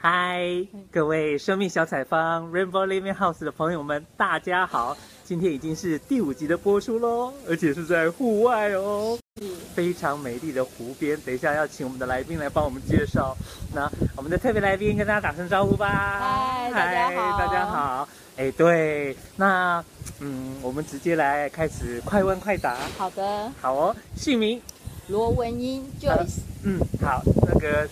嗨，各位生命小采访 Rainbow Living House 的朋友们，大家好！今天已经是第五集的播出喽，而且是在户外哦，非常美丽的湖边。等一下要请我们的来宾来帮我们介绍。那我们的特别来宾跟大家打声招呼吧。嗨，大家好，大家好。哎，对，那嗯，我们直接来开始快问快答。好的，好哦。姓名？罗文英 Joyce。嗯，好，那个。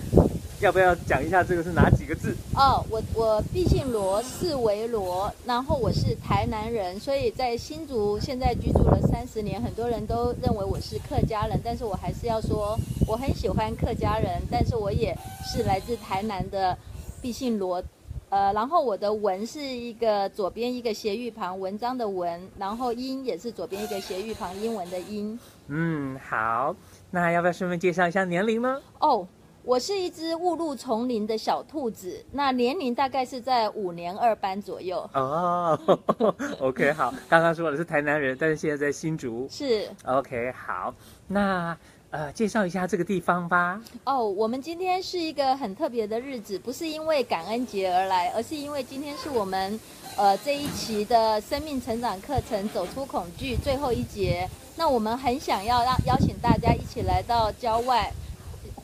要不要讲一下这个是哪几个字？哦，我我毕姓罗，字维罗，然后我是台南人，所以在新竹现在居住了三十年，很多人都认为我是客家人，但是我还是要说我很喜欢客家人，但是我也是来自台南的，毕姓罗，呃，然后我的文是一个左边一个斜玉旁，文章的文，然后英也是左边一个斜玉旁，英文的英。嗯，好，那要不要顺便介绍一下年龄呢？哦。我是一只误入丛林的小兔子，那年龄大概是在五年二班左右。哦，OK，好，刚刚说的是台南人，但是现在在新竹。是，OK，好，那呃，介绍一下这个地方吧。哦，我们今天是一个很特别的日子，不是因为感恩节而来，而是因为今天是我们呃这一期的生命成长课程《走出恐惧》最后一节。那我们很想要让邀请大家一起来到郊外。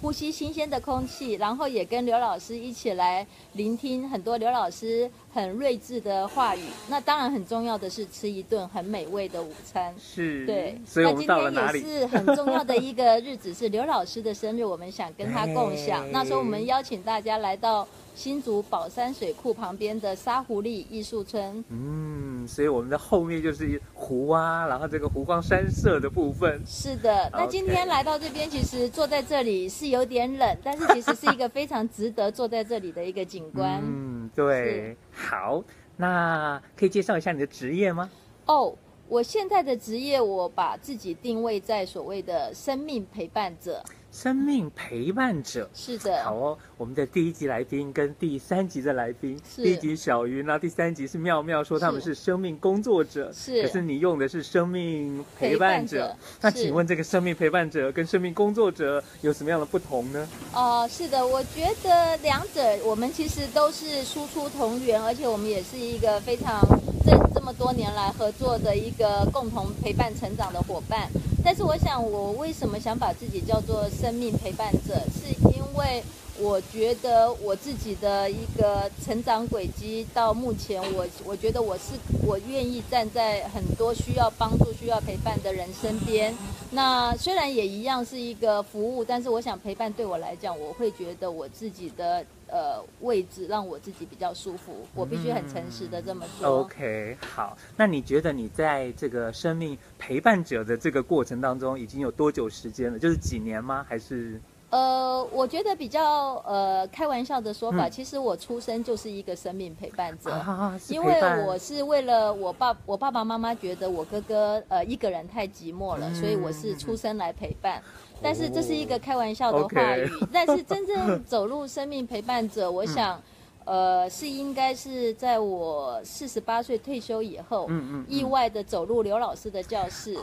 呼吸新鲜的空气，然后也跟刘老师一起来聆听很多刘老师很睿智的话语。那当然很重要的是吃一顿很美味的午餐。是，对。所以我们到了哪里？那今天也是很重要的一个日子，是刘老师的生日，我们想跟他共享。那时候我们邀请大家来到。新竹宝山水库旁边的沙湖里艺术村，嗯，所以我们的后面就是湖啊，然后这个湖光山色的部分。是的，那今天来到这边，其实坐在这里是有点冷，但是其实是一个非常值得坐在这里的一个景观。嗯，对，好，那可以介绍一下你的职业吗？哦，我现在的职业，我把自己定位在所谓的生命陪伴者。生命陪伴者，是的。好哦，我们的第一集来宾跟第三集的来宾，第一集小鱼，那第三集是妙妙说他们是生命工作者，是。可是你用的是生命陪伴者，伴者，那请问这个生命陪伴者跟生命工作者有什么样的不同呢？哦、呃，是的，我觉得两者我们其实都是输出同源，而且我们也是一个非常这这么多年来合作的一个共同陪伴成长的伙伴。但是我想，我为什么想把自己叫做生命陪伴者，是因为我觉得我自己的一个成长轨迹到目前我，我觉得我是我愿意站在很多需要帮助、需要陪伴的人身边。那虽然也一样是一个服务，但是我想陪伴对我来讲，我会觉得我自己的。呃，位置让我自己比较舒服，我必须很诚实的这么说。OK，好，那你觉得你在这个生命陪伴者的这个过程当中，已经有多久时间了？就是几年吗？还是？呃，我觉得比较呃开玩笑的说法，嗯、其实我出生就是一个生命陪伴者，啊、因为我是为了我爸我爸爸妈妈觉得我哥哥呃一个人太寂寞了，嗯、所以我是出生来陪伴。但是这是一个开玩笑的话语，哦 okay、但是真正走入生命陪伴者，我想。呃，是应该是在我四十八岁退休以后，嗯嗯，意外的走入刘老师的教室，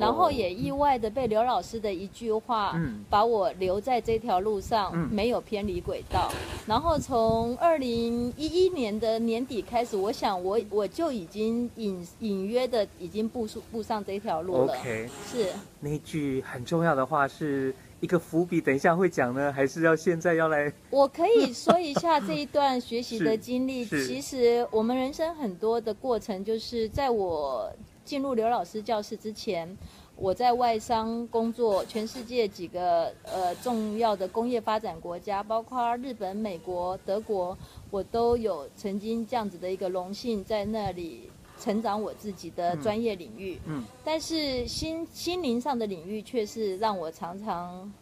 然后也意外的被刘老师的一句话，嗯，把我留在这条路上，没有偏离轨道。然后从二零一一年的年底开始，我想我我就已经隐隐约的已经步数步上这条路了。OK，是那句很重要的话是。一个伏笔，等一下会讲呢，还是要现在要来？我可以说一下这一段学习的经历。其实我们人生很多的过程，就是在我进入刘老师教室之前，我在外商工作，全世界几个呃重要的工业发展国家，包括日本、美国、德国，我都有曾经这样子的一个荣幸在那里。成长我自己的专业领域，嗯，嗯，但是心心灵上的领域却是让我常常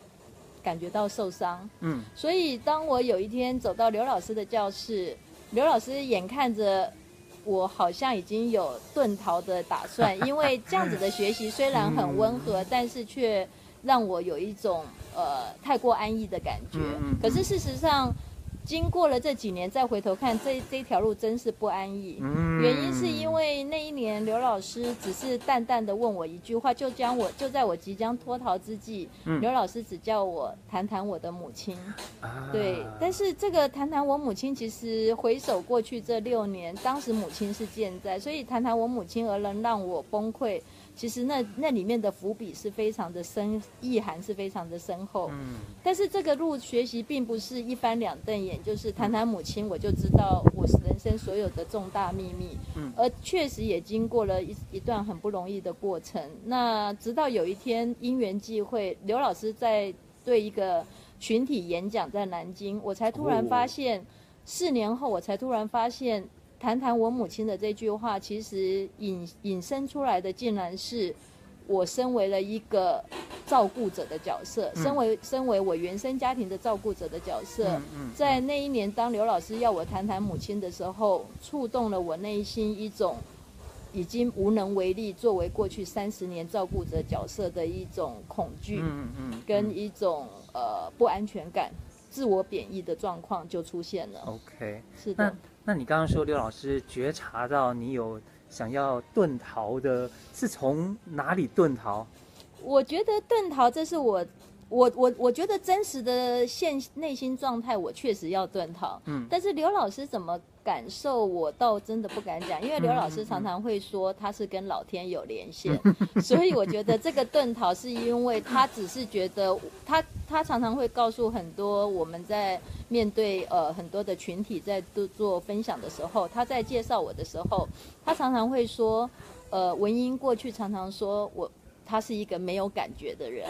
感觉到受伤，嗯，所以当我有一天走到刘老师的教室，刘老师眼看着我好像已经有遁逃的打算，因为这样子的学习虽然很温和，嗯，但是却让我有一种呃太过安逸的感觉，嗯，可是事实上。经过了这几年再回头看，这这条路真是不安逸。嗯，原因是因为那一年刘老师只是淡淡的问我一句话，就将我就在我即将脱逃之际，嗯、刘老师只叫我谈谈我的母亲。啊、对，但是这个谈谈我母亲，其实回首过去这六年，当时母亲是健在，所以谈谈我母亲而能让我崩溃。其实那那里面的伏笔是非常的深，意涵是非常的深厚。嗯，但是这个路学习并不是一翻两瞪眼，就是谈谈母亲，我就知道我是人生所有的重大秘密。嗯，而确实也经过了一一段很不容易的过程。那直到有一天因缘际会，刘老师在对一个群体演讲在南京，我才突然发现，四年后我才突然发现。谈谈我母亲的这句话，其实引引申出来的，竟然是我身为了一个照顾者的角色，嗯、身为身为我原生家庭的照顾者的角色，在那一年，当刘老师要我谈谈母亲的时候，触动了我内心一种已经无能为力，作为过去三十年照顾者角色的一种恐惧，嗯嗯、跟一种呃不安全感、自我贬义的状况就出现了。OK，是的。那你刚刚说刘老师觉察到你有想要遁逃的，是从哪里遁逃？我觉得遁逃，这是我。我我我觉得真实的现内心状态，我确实要遁逃。嗯，但是刘老师怎么感受，我倒真的不敢讲，因为刘老师常常会说他是跟老天有连线，嗯、所以我觉得这个遁逃是因为他只是觉得他他常常会告诉很多我们在面对呃很多的群体在做做分享的时候，他在介绍我的时候，他常常会说，呃，文英过去常常说我。他是一个没有感觉的人，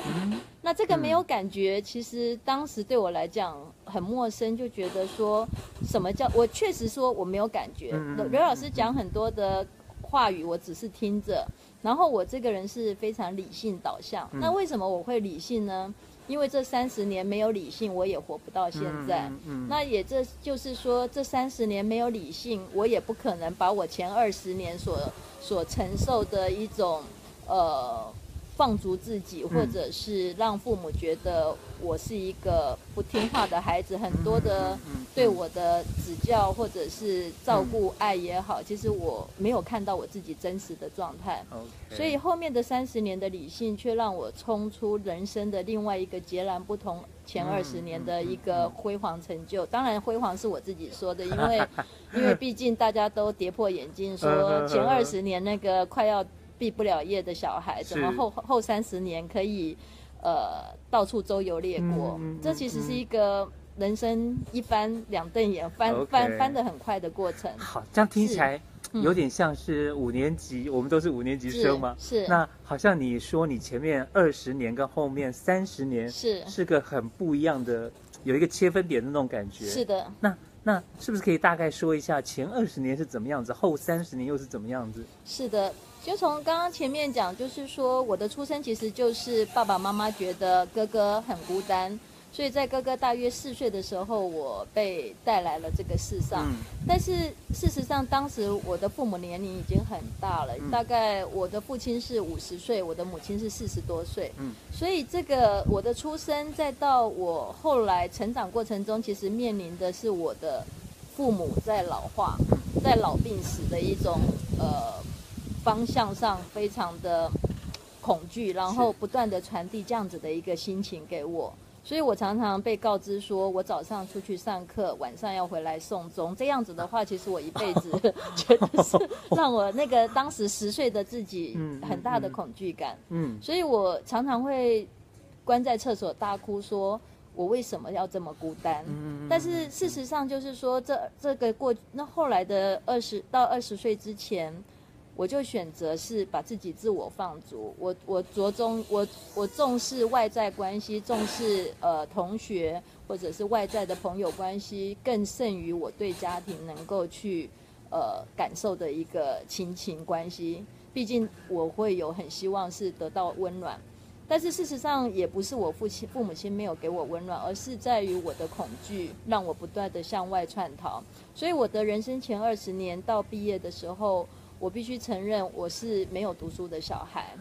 那这个没有感觉，其实当时对我来讲很陌生，就觉得说什么叫我确实说我没有感觉。刘老师讲很多的话语，我只是听着。然后我这个人是非常理性导向，那为什么我会理性呢？因为这三十年没有理性，我也活不到现在。那也这就是说，这三十年没有理性，我也不可能把我前二十年所所承受的一种呃。放逐自己，或者是让父母觉得我是一个不听话的孩子，很多的对我的指教或者是照顾爱也好，其实我没有看到我自己真实的状态。所以后面的三十年的理性，却让我冲出人生的另外一个截然不同前二十年的一个辉煌成就。当然，辉煌是我自己说的，因为因 为毕竟大家都跌破眼镜，说前二十年那个快要。毕不了业的小孩，怎么后后三十年可以，呃，到处周游列国？这其实是一个人生一翻两瞪眼翻.翻翻的很快的过程。好，这样听起来有点像是五年级，嗯、我们都是五年级生吗？是。是那好像你说你前面二十年跟后面三十年是是个很不一样的，有一个切分点的那种感觉。是的。那那是不是可以大概说一下前二十年是怎么样子，后三十年又是怎么样子？是的。就从刚刚前面讲，就是说我的出生其实就是爸爸妈妈觉得哥哥很孤单，所以在哥哥大约四岁的时候，我被带来了这个世上。嗯、但是事实上，当时我的父母年龄已经很大了，嗯、大概我的父亲是五十岁，我的母亲是四十多岁。嗯，所以这个我的出生，再到我后来成长过程中，其实面临的是我的父母在老化、在老病死的一种呃。方向上非常的恐惧，然后不断的传递这样子的一个心情给我，所以我常常被告知说，我早上出去上课，晚上要回来送终。这样子的话，其实我一辈子 觉得是让我那个当时十岁的自己 很大的恐惧感。嗯，所以我常常会关在厕所大哭，说我为什么要这么孤单？嗯但是事实上就是说，这这个过那后来的二十到二十岁之前。我就选择是把自己自我放逐，我我着重我我重视外在关系，重视呃同学或者是外在的朋友关系，更胜于我对家庭能够去呃感受的一个亲情关系。毕竟我会有很希望是得到温暖，但是事实上也不是我父亲父母亲没有给我温暖，而是在于我的恐惧让我不断的向外窜逃。所以我的人生前二十年到毕业的时候。我必须承认，我是没有读书的小孩，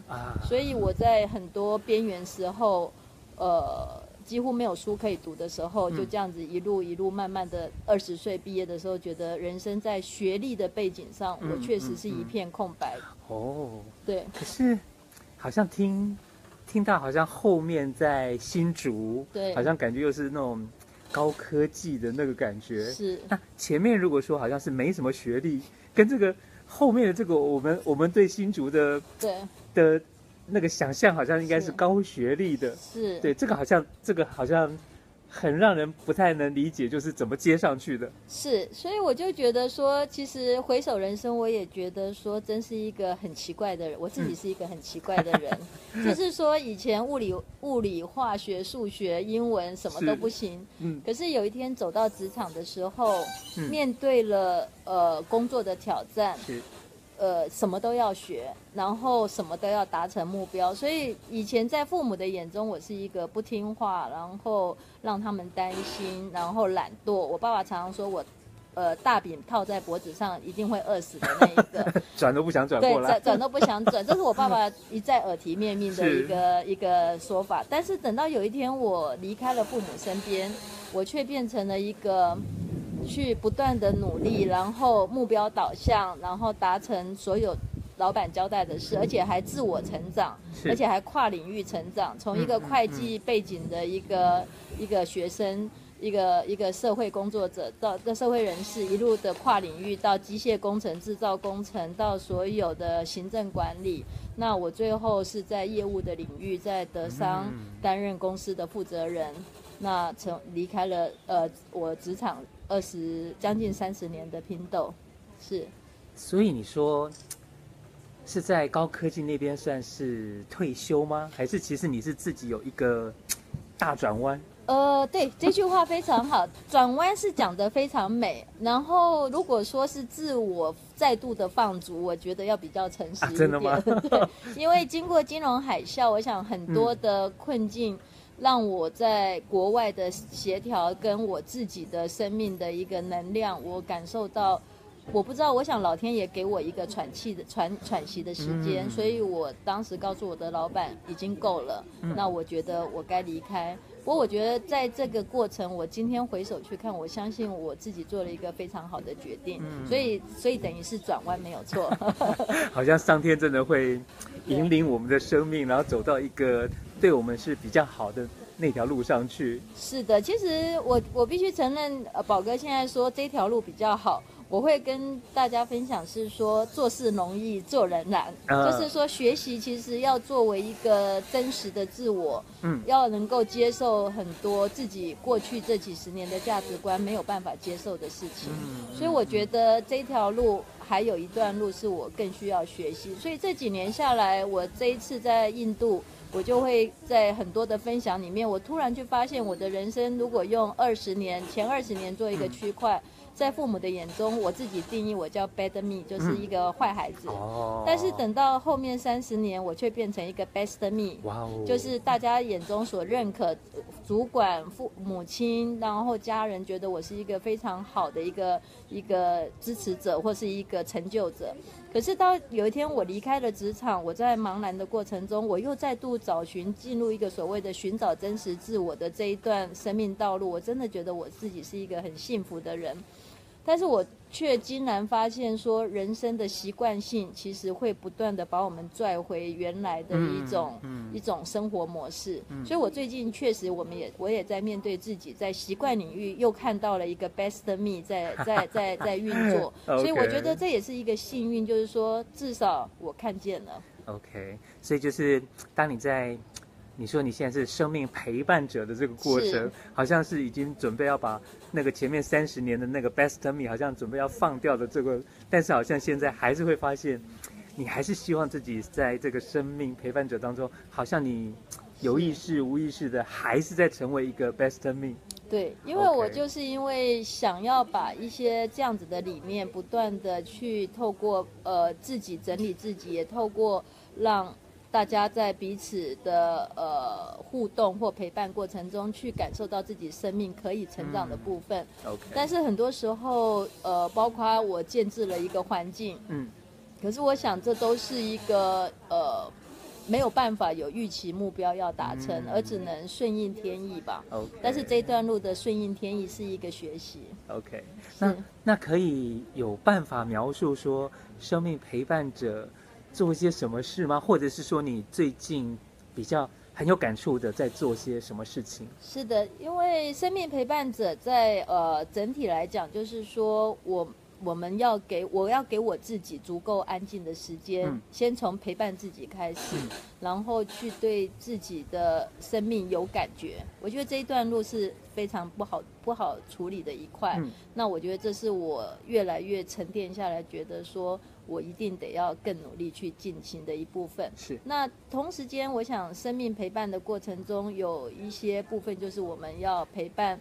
所以我在很多边缘时候，呃，几乎没有书可以读的时候，就这样子一路一路慢慢的，二十岁毕业的时候，觉得人生在学历的背景上，我确实是一片空白。哦，对。可是，好像听听到好像后面在新竹，对，好像感觉又是那种高科技的那个感觉。是。那前面如果说好像是没什么学历，跟这个后面的这个我们我们对新竹的对。的。那个想象好像应该是高学历的，是。对这个好像这个好像很让人不太能理解，就是怎么接上去的。是，所以我就觉得说，其实回首人生，我也觉得说，真是一个很奇怪的人。我自己是一个很奇怪的人，嗯、就是说以前物理、物理、化学、数学、英文什么都不行，嗯，可是有一天走到职场的时候，嗯、面对了呃工作的挑战，是。呃，什么都要学，然后什么都要达成目标。所以以前在父母的眼中，我是一个不听话，然后让他们担心，然后懒惰。我爸爸常常说我，呃，大饼套在脖子上一定会饿死的那一个，转都不想转过来，对，转转都不想转，这是我爸爸一再耳提面命的一个一个说法。但是等到有一天我离开了父母身边，我却变成了一个。去不断的努力，然后目标导向，然后达成所有老板交代的事，而且还自我成长，而且还跨领域成长。从一个会计背景的一个一个学生，一个一个社会工作者到的社会人士，一路的跨领域到机械工程、制造工程，到所有的行政管理。那我最后是在业务的领域，在德商担任公司的负责人。那从离开了呃我职场二十将近三十年的拼斗，是，所以你说是在高科技那边算是退休吗？还是其实你是自己有一个大转弯？呃，对，这句话非常好，转弯是讲得非常美。然后如果说是自我再度的放逐，我觉得要比较诚实一点。啊，真的吗？对，因为经过金融海啸，我想很多的困境。嗯让我在国外的协调跟我自己的生命的一个能量，我感受到，我不知道，我想老天爷给我一个喘气的喘喘息的时间，所以我当时告诉我的老板已经够了，那我觉得我该离开。不过我觉得在这个过程，我今天回首去看，我相信我自己做了一个非常好的决定，所以所以等于是转弯没有错。好像上天真的会引领我们的生命，然后走到一个。对我们是比较好的那条路上去。是的，其实我我必须承认，呃，宝哥现在说这条路比较好，我会跟大家分享是说，做事容易做人难，呃、就是说学习其实要作为一个真实的自我，嗯，要能够接受很多自己过去这几十年的价值观没有办法接受的事情，嗯、所以我觉得这条路还有一段路是我更需要学习，所以这几年下来，我这一次在印度。我就会在很多的分享里面，我突然就发现，我的人生如果用二十年前二十年做一个区块。在父母的眼中，我自己定义我叫 bad me，就是一个坏孩子。哦。但是等到后面三十年，我却变成一个 best me，哇哦，就是大家眼中所认可，主管、父母亲，然后家人觉得我是一个非常好的一个一个支持者或是一个成就者。可是到有一天我离开了职场，我在茫然的过程中，我又再度找寻进入一个所谓的寻找真实自我的这一段生命道路。我真的觉得我自己是一个很幸福的人。但是我却惊然发现，说人生的习惯性其实会不断的把我们拽回原来的一种、嗯嗯、一种生活模式。嗯、所以，我最近确实，我们也我也在面对自己，在习惯领域又看到了一个 best me 在 在在在运作。所以，我觉得这也是一个幸运，就是说至少我看见了。OK，所以就是当你在。你说你现在是生命陪伴者的这个过程，好像是已经准备要把那个前面三十年的那个 best me，好像准备要放掉的这个，但是好像现在还是会发现，你还是希望自己在这个生命陪伴者当中，好像你有意识无意识的还是在成为一个 best me。对，因为我就是因为想要把一些这样子的理念，不断的去透过呃自己整理自己，也透过让。大家在彼此的呃互动或陪伴过程中，去感受到自己生命可以成长的部分。嗯、OK。但是很多时候，呃，包括我建置了一个环境，嗯，可是我想这都是一个呃没有办法有预期目标要达成，嗯、而只能顺应天意吧。Okay. 但是这一段路的顺应天意是一个学习。OK，那那可以有办法描述说生命陪伴者做一些什么事吗？或者是说你最近比较很有感触的在做些什么事情？是的，因为生命陪伴者在呃整体来讲，就是说我。我们要给我要给我自己足够安静的时间，嗯、先从陪伴自己开始，嗯、然后去对自己的生命有感觉。我觉得这一段路是非常不好不好处理的一块。嗯、那我觉得这是我越来越沉淀下来，觉得说我一定得要更努力去进行的一部分。是。那同时间，我想生命陪伴的过程中有一些部分，就是我们要陪伴。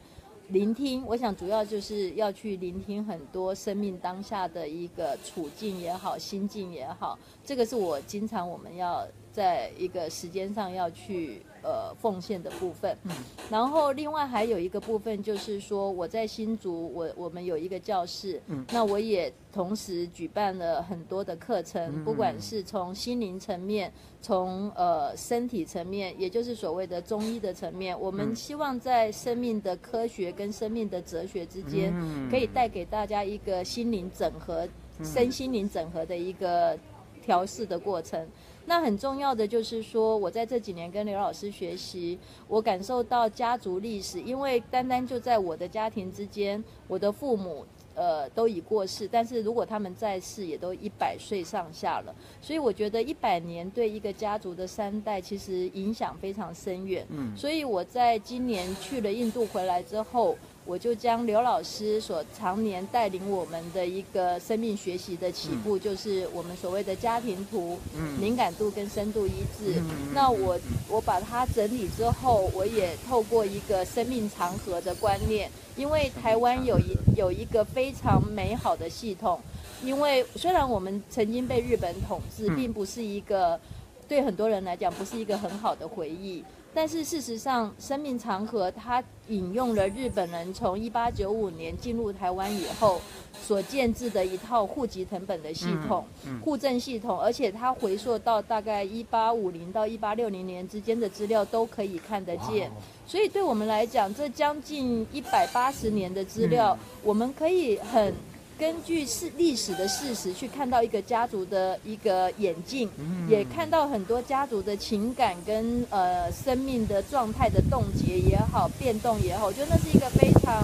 聆听，我想主要就是要去聆听很多生命当下的一个处境也好，心境也好，这个是我经常我们要在一个时间上要去。呃，奉献的部分，嗯，然后另外还有一个部分就是说，我在新竹，我我们有一个教室，嗯，那我也同时举办了很多的课程，嗯，不管是从心灵层面，从呃身体层面，也就是所谓的中医的层面，我们希望在生命的科学跟生命的哲学之间，可以带给大家一个心灵整合、身心灵整合的一个调试的过程。那很重要的就是说，我在这几年跟刘老师学习，我感受到家族历史，因为单单就在我的家庭之间，我的父母呃都已过世，但是如果他们在世，也都一百岁上下了，所以我觉得一百年对一个家族的三代其实影响非常深远。嗯，所以我在今年去了印度回来之后。我就将刘老师所常年带领我们的一个生命学习的起步，就是我们所谓的家庭图，敏感度跟深度一致。那我我把它整理之后，我也透过一个生命长河的观念，因为台湾有一有一个非常美好的系统，因为虽然我们曾经被日本统治，并不是一个对很多人来讲不是一个很好的回忆。但是事实上，生命长河它引用了日本人从一八九五年进入台湾以后所建制的一套户籍成本的系统、户政系统，而且它回溯到大概一八五零到一八六零年之间的资料都可以看得见。所以对我们来讲，这将近一百八十年的资料，我们可以很。根据是历史的事实去看到一个家族的一个演进，也看到很多家族的情感跟呃生命的状态的冻结也好，变动也好，我觉得那是一个非常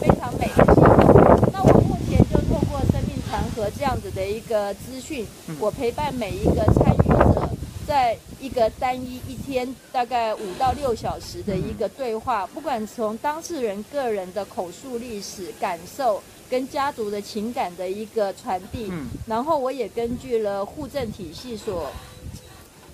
非常美的系统。那我目前就透过生命长河这样子的一个资讯，我陪伴每一个参与者，在一个单一一天大概五到六小时的一个对话，不管从当事人个人的口述历史感受。跟家族的情感的一个传递，嗯，然后我也根据了户政体系所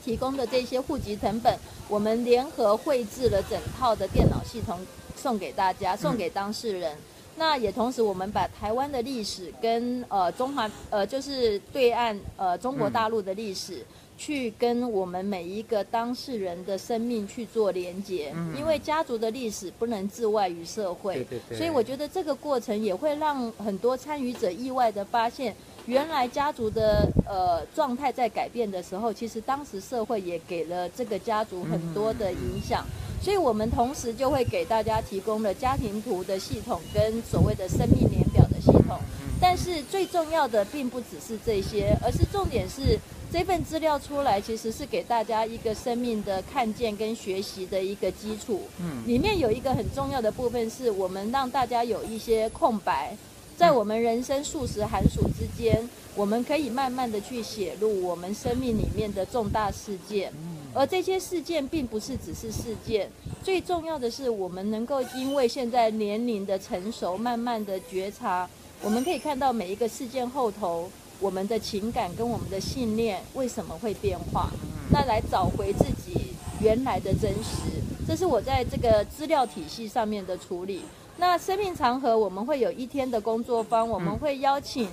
提供的这些户籍成本，我们联合绘制了整套的电脑系统送给大家，送给当事人。嗯，那也同时，我们把台湾的历史跟呃中华呃就是对岸呃中国大陆的历史。嗯去跟我们每一个当事人的生命去做连接，嗯、因为家族的历史不能置外于社会，对对对，所以我觉得这个过程也会让很多参与者意外的发现，原来家族的呃状态在改变的时候，其实当时社会也给了这个家族很多的影响，嗯、所以我们同时就会给大家提供了家庭图的系统跟所谓的生命年表的系统，但是最重要的并不只是这些，而是重点是。这份资料出来，其实是给大家一个生命的看见跟学习的一个基础。嗯，里面有一个很重要的部分，是我们让大家有一些空白，在我们人生数十寒暑之间，我们可以慢慢的去写入我们生命里面的重大事件。而这些事件并不是只是事件，最重要的是我们能够因为现在年龄的成熟，慢慢的觉察，我们可以看到每一个事件后头。我们的情感跟我们的信念为什么会变化？那来找回自己原来的真实，这是我在这个资料体系上面的处理。那生命长河我们会有一天的工作坊，我们会邀请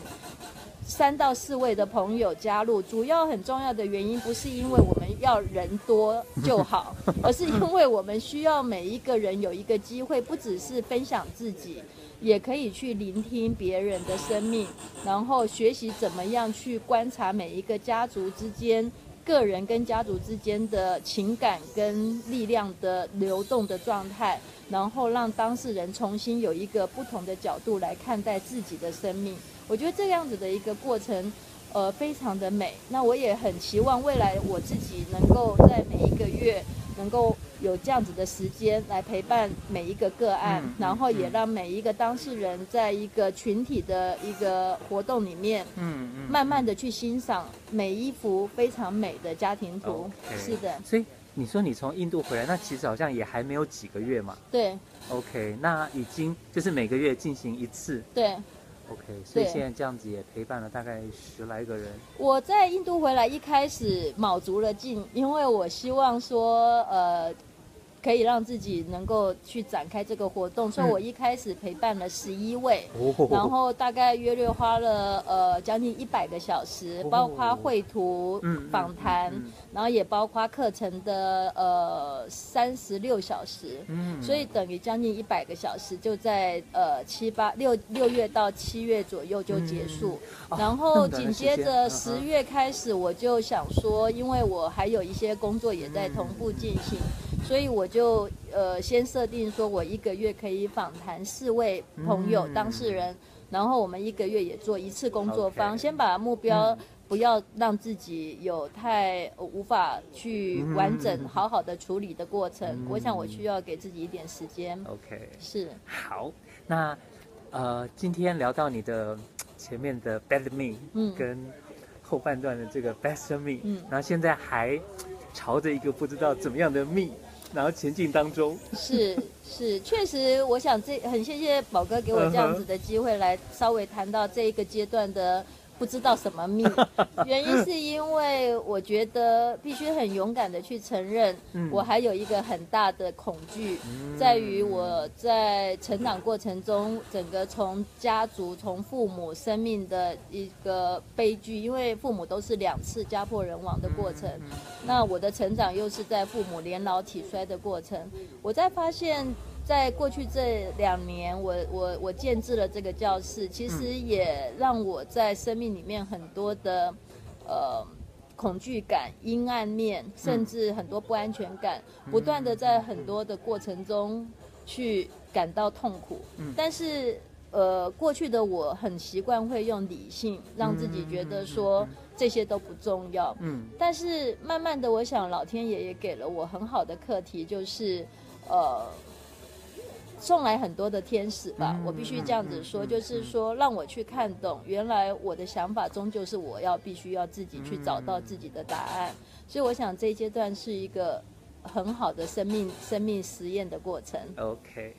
三到四位的朋友加入。主要很重要的原因不是因为我们要人多就好，而是因为我们需要每一个人有一个机会，不只是分享自己。也可以去聆听别人的生命，然后学习怎么样去观察每一个家族之间个人跟家族之间的情感跟力量的流动的状态，然后让当事人重新有一个不同的角度来看待自己的生命。我觉得这样子的一个过程，呃，非常的美。那我也很期望未来我自己能够在每一个月能够。有这样子的时间来陪伴每一个个案，嗯、然后也让每一个当事人在一个群体的一个活动里面，嗯嗯，慢慢的去欣赏每一幅非常美的家庭图。Okay, 是的。所以你说你从印度回来，那其实好像也还没有几个月嘛。对。OK，那已经就是每个月进行一次。对。OK，所以现在这样子也陪伴了大概十来个人。我在印度回来一开始卯足了劲，因为我希望说，呃。可以让自己能够去展开这个活动，所以我一开始陪伴了十一位，然后大概约略花了呃将近一百个小时，包括绘图、访谈，然后也包括课程的呃三十六小时，所以等于将近一百个小时就在呃七八六六月到七月左右就结束，然后紧接着十月开始我就想说，因为我还有一些工作也在同步进行。所以我就呃先设定说，我一个月可以访谈四位朋友、嗯、当事人，然后我们一个月也做一次工作坊，Okay. 先把目标不要让自己有太无法去完整好好的处理的过程。嗯、我想我需要给自己一点时间。OK，是。好，那呃今天聊到你的前面的 Bad Me，嗯，跟后半段的这个 Best Me，嗯，然后现在还朝着一个不知道怎么样的 Me。然后前进当中是是，确实，我想这很谢谢宝哥给我这样子的机会，来稍微谈到这一个阶段的。不知道什么命，原因是因为我觉得必须很勇敢的去承认，我还有一个很大的恐惧，在于我在成长过程中，整个从家族、从父母生命的一个悲剧，因为父母都是两次家破人亡的过程，那我的成长又是在父母年老体衰的过程，我在发现。在过去这两年，我我我建制了这个教室，其实也让我在生命里面很多的呃恐惧感、阴暗面，甚至很多不安全感，不断的在很多的过程中去感到痛苦。但是呃，过去的我很习惯会用理性让自己觉得说这些都不重要。嗯。但是慢慢的，我想老天爷也给了我很好的课题，就是呃。送来很多的天使吧，我必须这样子说，就是说让我去看懂，原来我的想法终究是我要必须要自己去找到自己的答案，所以我想这一阶段是一个很好的生命生命实验的过程。OK。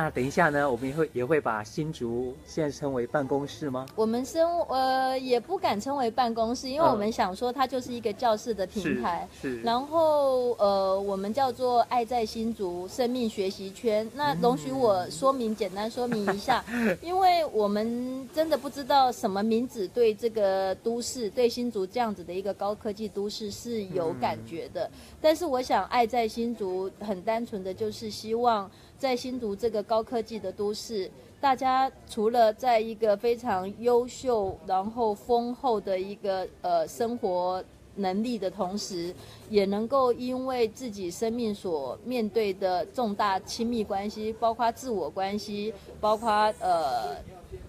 那等一下呢，我们也会也会把新竹现在称为办公室吗？我们称呃也不敢称为办公室，因为我们想说它就是一个教室的平台。是。是然后呃我们叫做爱在新竹生命学习圈。那容许我说明、嗯、简单说明一下，因为我们真的不知道什么名字对这个都市对新竹这样子的一个高科技都市是有感觉的。嗯、但是我想爱在新竹很单纯的就是希望。在新竹这个高科技的都市，大家除了在一个非常优秀、然后丰厚的一个呃生活能力的同时，也能够因为自己生命所面对的重大亲密关系，包括自我关系，包括呃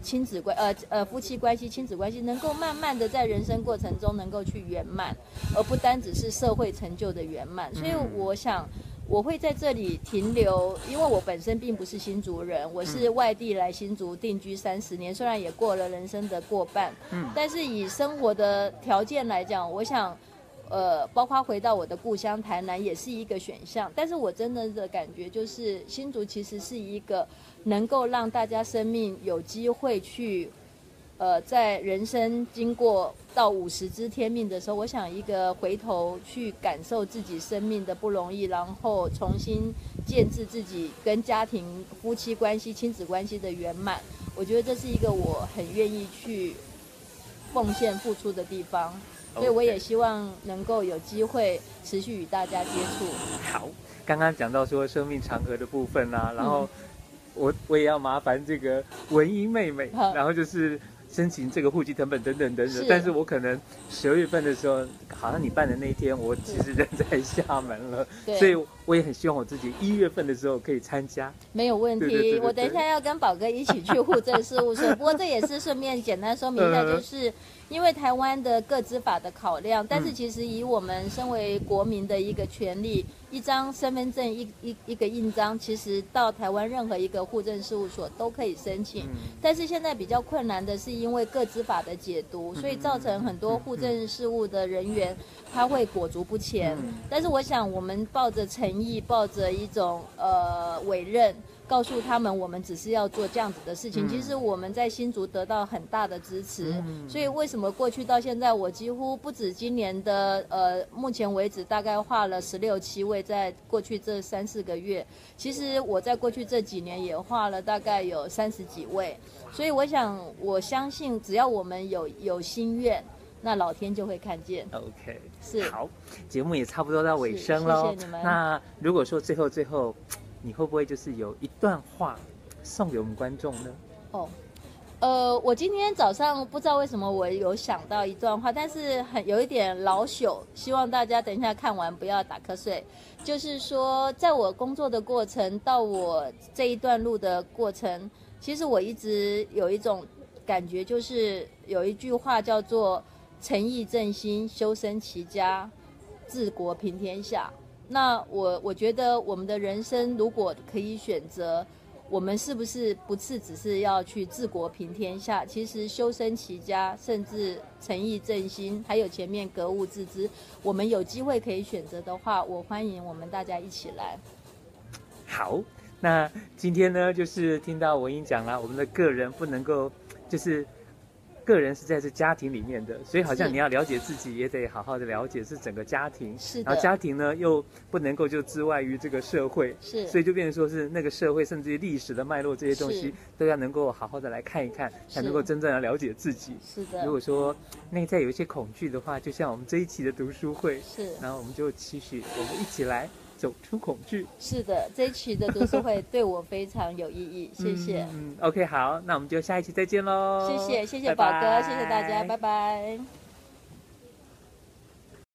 亲子关呃呃夫妻关系、亲子关系，能够慢慢的在人生过程中能够去圆满，而不单只是社会成就的圆满。所以我想。我会在这里停留，因为我本身并不是新竹人，我是外地来新竹定居三十年，虽然也过了人生的过半，嗯，但是以生活的条件来讲，我想，呃，包括回到我的故乡台南也是一个选项。但是我真的的感觉就是，新竹其实是一个能够让大家生命有机会去。呃，在人生经过到五十知天命的时候，我想一个回头去感受自己生命的不容易，然后重新建置自己跟家庭、夫妻关系、亲子关系的圆满。我觉得这是一个我很愿意去奉献付出的地方，所以我也希望能够有机会持续与大家接触。好，刚刚讲到说生命长河的部分啊，然后我我也要麻烦这个文英妹妹，然后就是。申请这个户籍成本等等等等，但是我可能十二月份的时候，好像你办的那一天，我其实人在厦门了，所以我也很希望我自己一月份的时候可以参加。没有问题，对对对对对，我等一下要跟宝哥一起去户政事务所。不过这也是顺便简单说明一下，就是因为台湾的各资法的考量，但是其实以我们身为国民的一个权利。一张身份证，一一一个印章，其实到台湾任何一个户政事务所都可以申请。但是现在比较困难的是，因为各资法的解读，所以造成很多户政事务的人员他会裹足不前。但是我想，我们抱着诚意，抱着一种呃委任。告诉他们，我们只是要做这样子的事情。其实我们在新竹得到很大的支持，所以为什么过去到现在，我几乎不止今年的呃，目前为止大概画了十六七位，在过去这三四个月，其实我在过去这几年也画了大概有三十几位。所以我想，我相信只要我们有有心愿，那老天就会看见。OK，是好，节目也差不多到尾声了。谢谢你们。那如果说最后最后。你会不会就是有一段话送给我们观众呢？哦，呃，我今天早上不知道为什么我有想到一段话，但是很有一点老朽，希望大家等一下看完不要打瞌睡。就是说，在我工作的过程到我这一段路的过程，其实我一直有一种感觉，就是有一句话叫做“诚意正心，修身齐家，治国平天下”。那我我觉得我们的人生如果可以选择，我们是不是不是只是要去治国平天下？其实修身齐家，甚至诚意正心，还有前面格物致知，我们有机会可以选择的话，我欢迎我们大家一起来。好，那今天呢，就是听到文英讲了，我们的个人不能够就是。个人是在这家庭里面的，所以好像你要了解自己，也得好好的了解是整个家庭。是的。然后家庭呢，又不能够就置外于这个社会。是。所以就变成说是那个社会，甚至于历史的脉络这些东西，都要能够好好的来看一看，才能够真正的了解自己。是的。如果说内在有一些恐惧的话，就像我们这一期的读书会，是。然后我们就期许我们一起来。走出恐惧。是的，这一期的读书会对我非常有意义，谢谢。嗯，OK，好，那我们就下一期再见喽。谢谢，谢谢宝哥，谢谢大家，拜拜。